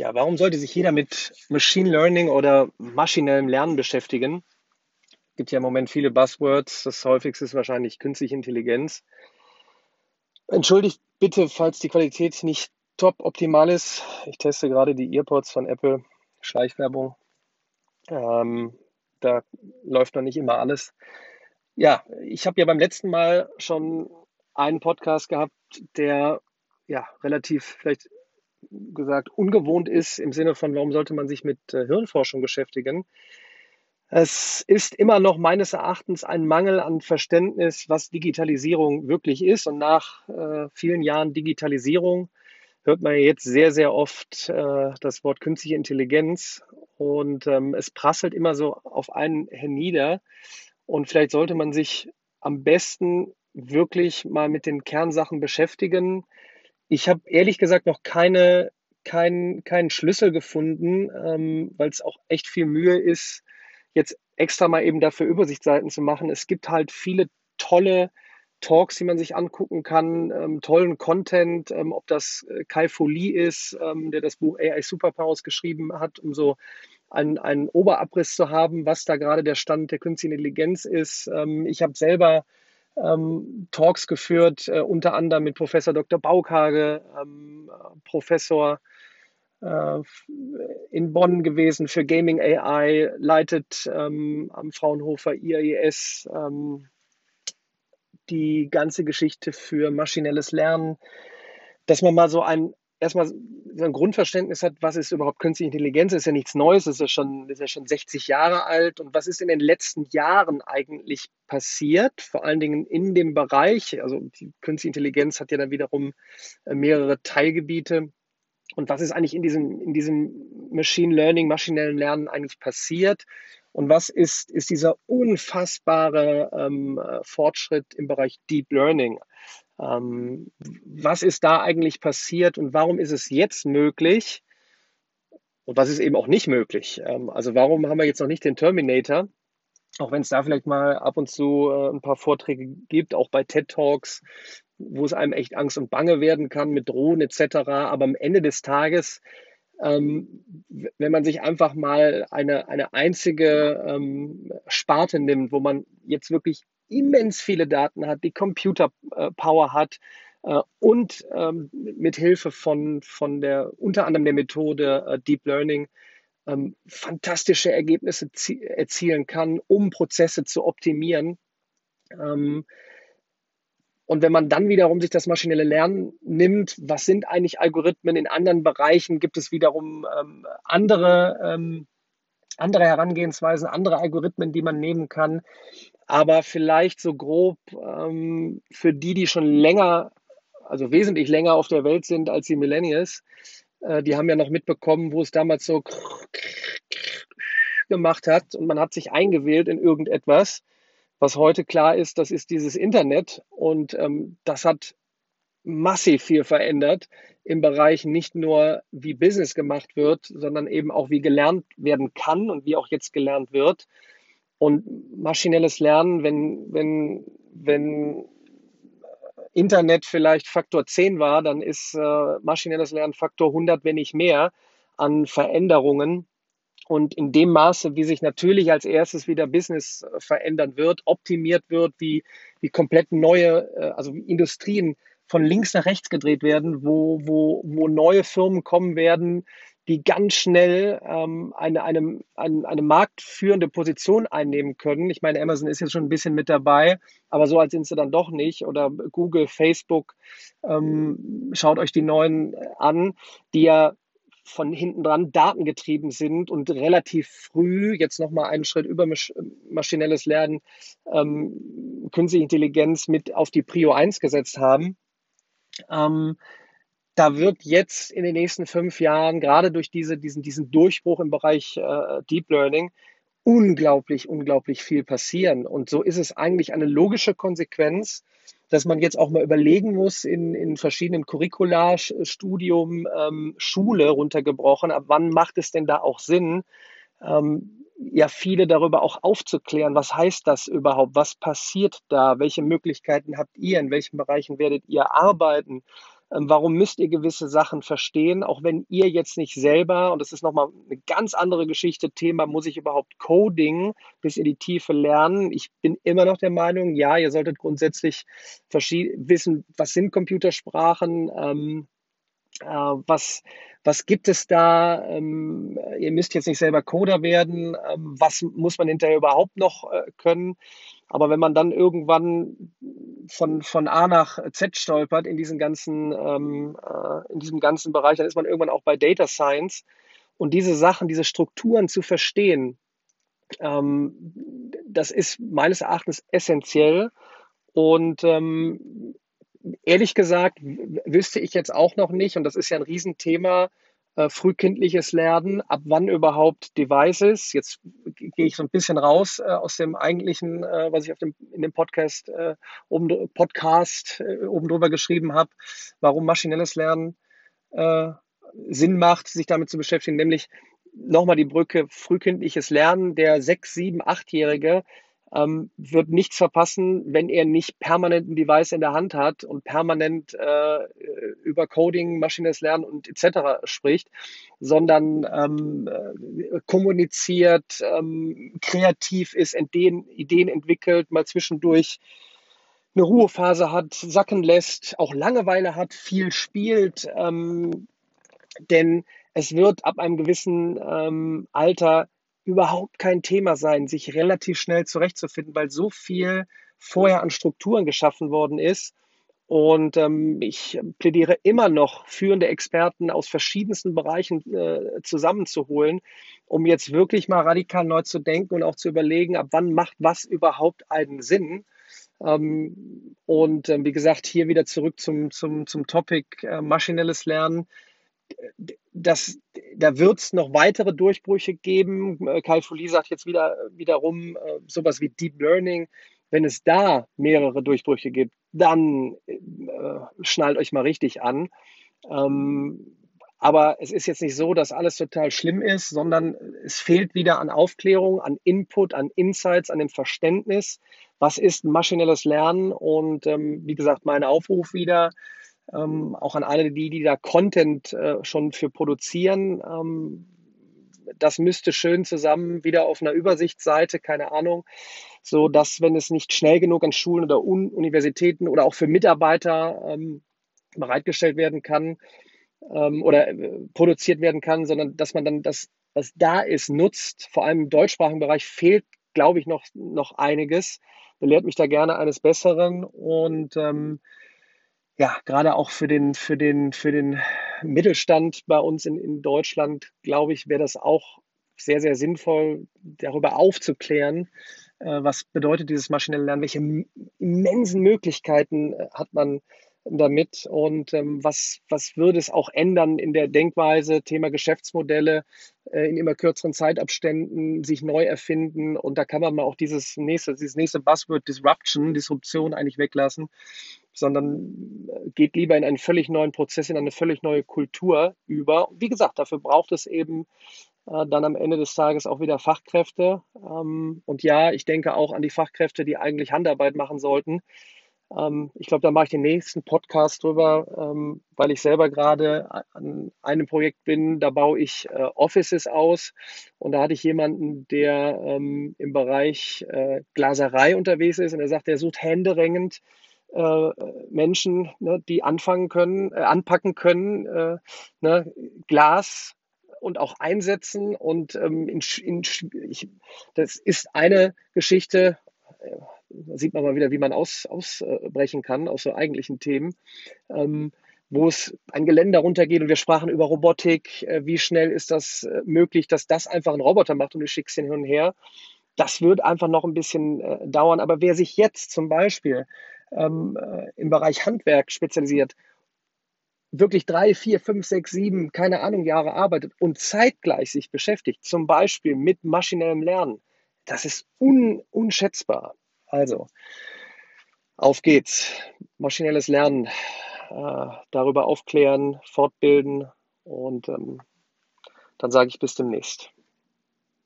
Ja, warum sollte sich jeder mit Machine Learning oder maschinellem Lernen beschäftigen? Es gibt ja im Moment viele Buzzwords. Das häufigste ist wahrscheinlich künstliche Intelligenz. Entschuldigt bitte, falls die Qualität nicht top optimal ist. Ich teste gerade die EarPods von Apple. Schleichwerbung. Ähm, da läuft noch nicht immer alles. Ja, ich habe ja beim letzten Mal schon einen Podcast gehabt, der ja relativ vielleicht gesagt ungewohnt ist im Sinne von, warum sollte man sich mit äh, Hirnforschung beschäftigen. Es ist immer noch meines Erachtens ein Mangel an Verständnis, was Digitalisierung wirklich ist. Und nach äh, vielen Jahren Digitalisierung hört man jetzt sehr, sehr oft äh, das Wort künstliche Intelligenz. Und ähm, es prasselt immer so auf einen hernieder. Und vielleicht sollte man sich am besten wirklich mal mit den Kernsachen beschäftigen, ich habe ehrlich gesagt noch keine, kein, keinen Schlüssel gefunden, ähm, weil es auch echt viel Mühe ist, jetzt extra mal eben dafür Übersichtsseiten zu machen. Es gibt halt viele tolle Talks, die man sich angucken kann, ähm, tollen Content, ähm, ob das äh, Kai Folie ist, ähm, der das Buch AI Superpowers geschrieben hat, um so einen, einen Oberabriss zu haben, was da gerade der Stand der künstlichen Intelligenz ist. Ähm, ich habe selber ähm, Talks geführt, äh, unter anderem mit Professor Dr. Baukage, ähm, Professor äh, in Bonn gewesen für Gaming AI, leitet ähm, am Fraunhofer IAES ähm, die ganze Geschichte für maschinelles Lernen, dass man mal so ein erstmal so ein Grundverständnis hat, was ist überhaupt künstliche Intelligenz, ist ja nichts Neues, ist ja schon, ist ja schon 60 Jahre alt. Und was ist in den letzten Jahren eigentlich passiert, vor allen Dingen in dem Bereich, also die künstliche Intelligenz hat ja dann wiederum äh, mehrere Teilgebiete. Und was ist eigentlich in diesem, in diesem Machine Learning, maschinellen Lernen eigentlich passiert? Und was ist, ist dieser unfassbare ähm, äh, Fortschritt im Bereich Deep Learning? Ähm, was ist da eigentlich passiert und warum ist es jetzt möglich und was ist eben auch nicht möglich? Ähm, also warum haben wir jetzt noch nicht den Terminator? Auch wenn es da vielleicht mal ab und zu äh, ein paar Vorträge gibt, auch bei TED Talks, wo es einem echt Angst und Bange werden kann mit Drohnen etc. Aber am Ende des Tages ähm, wenn man sich einfach mal eine, eine einzige ähm, Sparte nimmt, wo man jetzt wirklich immens viele Daten hat, die Computer-Power hat äh, und ähm, mit Hilfe von, von der, unter anderem der Methode äh, Deep Learning, ähm, fantastische Ergebnisse erzielen kann, um Prozesse zu optimieren. Ähm, und wenn man dann wiederum sich das maschinelle Lernen nimmt, was sind eigentlich Algorithmen in anderen Bereichen? Gibt es wiederum ähm, andere, ähm, andere Herangehensweisen, andere Algorithmen, die man nehmen kann? Aber vielleicht so grob ähm, für die, die schon länger, also wesentlich länger auf der Welt sind als die Millennials, äh, die haben ja noch mitbekommen, wo es damals so gemacht hat und man hat sich eingewählt in irgendetwas was heute klar ist, das ist dieses Internet und ähm, das hat massiv viel verändert im Bereich nicht nur, wie Business gemacht wird, sondern eben auch, wie gelernt werden kann und wie auch jetzt gelernt wird. Und maschinelles Lernen, wenn, wenn, wenn Internet vielleicht Faktor 10 war, dann ist äh, maschinelles Lernen Faktor 100, wenn nicht mehr, an Veränderungen und in dem Maße, wie sich natürlich als erstes wieder Business äh, verändern wird, optimiert wird, wie, wie komplett neue, äh, also Industrien von links nach rechts gedreht werden, wo, wo, wo neue Firmen kommen werden, die ganz schnell ähm, eine, eine, eine, eine marktführende Position einnehmen können. Ich meine, Amazon ist jetzt schon ein bisschen mit dabei, aber so alt sind sie dann doch nicht. Oder Google, Facebook, ähm, schaut euch die neuen an, die ja von hinten dran datengetrieben sind und relativ früh jetzt nochmal einen Schritt über maschinelles Lernen, ähm, künstliche Intelligenz mit auf die Prio 1 gesetzt haben. Ähm, da wird jetzt in den nächsten fünf Jahren, gerade durch diese, diesen, diesen Durchbruch im Bereich äh, Deep Learning, unglaublich, unglaublich viel passieren. Und so ist es eigentlich eine logische Konsequenz, dass man jetzt auch mal überlegen muss in, in verschiedenen Curricula, Studium, ähm, Schule runtergebrochen, ab wann macht es denn da auch Sinn, ähm, ja viele darüber auch aufzuklären, was heißt das überhaupt, was passiert da, welche Möglichkeiten habt ihr, in welchen Bereichen werdet ihr arbeiten, warum müsst ihr gewisse Sachen verstehen, auch wenn ihr jetzt nicht selber, und das ist nochmal eine ganz andere Geschichte, Thema, muss ich überhaupt Coding bis in die Tiefe lernen? Ich bin immer noch der Meinung, ja, ihr solltet grundsätzlich wissen, was sind Computersprachen, ähm, äh, was, was gibt es da? Ähm, ihr müsst jetzt nicht selber Coder werden. Ähm, was muss man hinterher überhaupt noch äh, können? Aber wenn man dann irgendwann von, von A nach Z stolpert in diesen ganzen, ähm, äh, in diesem ganzen Bereich, dann ist man irgendwann auch bei Data Science. Und diese Sachen, diese Strukturen zu verstehen, ähm, das ist meines Erachtens essentiell. Und ähm, ehrlich gesagt wüsste ich jetzt auch noch nicht, und das ist ja ein Riesenthema, äh, frühkindliches Lernen, ab wann überhaupt Devices. Jetzt gehe ich so ein bisschen raus äh, aus dem eigentlichen, äh, was ich auf dem, in dem Podcast, äh, oben, Podcast äh, oben drüber geschrieben habe, warum maschinelles Lernen äh, Sinn macht, sich damit zu beschäftigen, nämlich nochmal die Brücke frühkindliches Lernen. Der sechs, sieben, achtjährige ähm, wird nichts verpassen, wenn er nicht permanent ein Device in der Hand hat und permanent äh, über Coding, maschinelles Lernen und etc. spricht, sondern ähm, äh, kommuniziert, ähm, kreativ ist, Ideen, Ideen entwickelt, mal zwischendurch eine Ruhephase hat, sacken lässt, auch Langeweile hat, viel spielt. Ähm, denn es wird ab einem gewissen ähm, Alter überhaupt kein Thema sein, sich relativ schnell zurechtzufinden, weil so viel vorher an Strukturen geschaffen worden ist. Und ähm, ich plädiere immer noch, führende Experten aus verschiedensten Bereichen äh, zusammenzuholen, um jetzt wirklich mal radikal neu zu denken und auch zu überlegen, ab wann macht was überhaupt einen Sinn. Ähm, und ähm, wie gesagt, hier wieder zurück zum, zum, zum Topic äh, maschinelles Lernen das, da wird es noch weitere Durchbrüche geben. Äh, Kai Fouli sagt jetzt wieder wiederum äh, sowas wie Deep Learning. Wenn es da mehrere Durchbrüche gibt, dann äh, schnallt euch mal richtig an. Ähm, aber es ist jetzt nicht so, dass alles total schlimm ist, sondern es fehlt wieder an Aufklärung, an Input, an Insights, an dem Verständnis. Was ist maschinelles Lernen? Und ähm, wie gesagt, mein Aufruf wieder, ähm, auch an alle die, die da Content äh, schon für produzieren. Ähm, das müsste schön zusammen wieder auf einer Übersichtsseite, keine Ahnung, so dass, wenn es nicht schnell genug an Schulen oder Un Universitäten oder auch für Mitarbeiter ähm, bereitgestellt werden kann ähm, oder äh, produziert werden kann, sondern dass man dann das, was da ist, nutzt. Vor allem im deutschsprachigen Bereich fehlt, glaube ich, noch, noch einiges. Belehrt mich da gerne eines Besseren und ähm, ja, gerade auch für den, für den, für den Mittelstand bei uns in, in Deutschland, glaube ich, wäre das auch sehr, sehr sinnvoll, darüber aufzuklären, äh, was bedeutet dieses maschinelle Lernen, welche immensen Möglichkeiten äh, hat man damit und ähm, was, was würde es auch ändern in der Denkweise, Thema Geschäftsmodelle äh, in immer kürzeren Zeitabständen sich neu erfinden und da kann man mal auch dieses nächste, dieses nächste Buzzword Disruption, Disruption eigentlich weglassen sondern äh, geht lieber in einen völlig neuen Prozess, in eine völlig neue Kultur über. Wie gesagt, dafür braucht es eben äh, dann am Ende des Tages auch wieder Fachkräfte. Ähm, und ja, ich denke auch an die Fachkräfte, die eigentlich Handarbeit machen sollten. Ähm, ich glaube, da mache ich den nächsten Podcast drüber, ähm, weil ich selber gerade an einem Projekt bin, da baue ich äh, Offices aus. Und da hatte ich jemanden, der ähm, im Bereich äh, Glaserei unterwegs ist und er sagt, er sucht händeringend äh, Menschen, ne, die anfangen können, äh, anpacken können, äh, ne, Glas und auch einsetzen. Und ähm, in, in, ich, das ist eine Geschichte, äh, da sieht man mal wieder, wie man aus, ausbrechen kann aus so eigentlichen Themen. Ähm, wo es ein Geländer runtergeht und wir sprachen über Robotik, äh, wie schnell ist das äh, möglich, dass das einfach ein Roboter macht und du schickst ihn hin und her. Das wird einfach noch ein bisschen dauern. Aber wer sich jetzt zum Beispiel ähm, äh, im Bereich Handwerk spezialisiert, wirklich drei, vier, fünf, sechs, sieben, keine Ahnung, Jahre arbeitet und zeitgleich sich beschäftigt, zum Beispiel mit maschinellem Lernen, das ist un unschätzbar. Also, auf geht's. Maschinelles Lernen, äh, darüber aufklären, fortbilden und ähm, dann sage ich bis demnächst.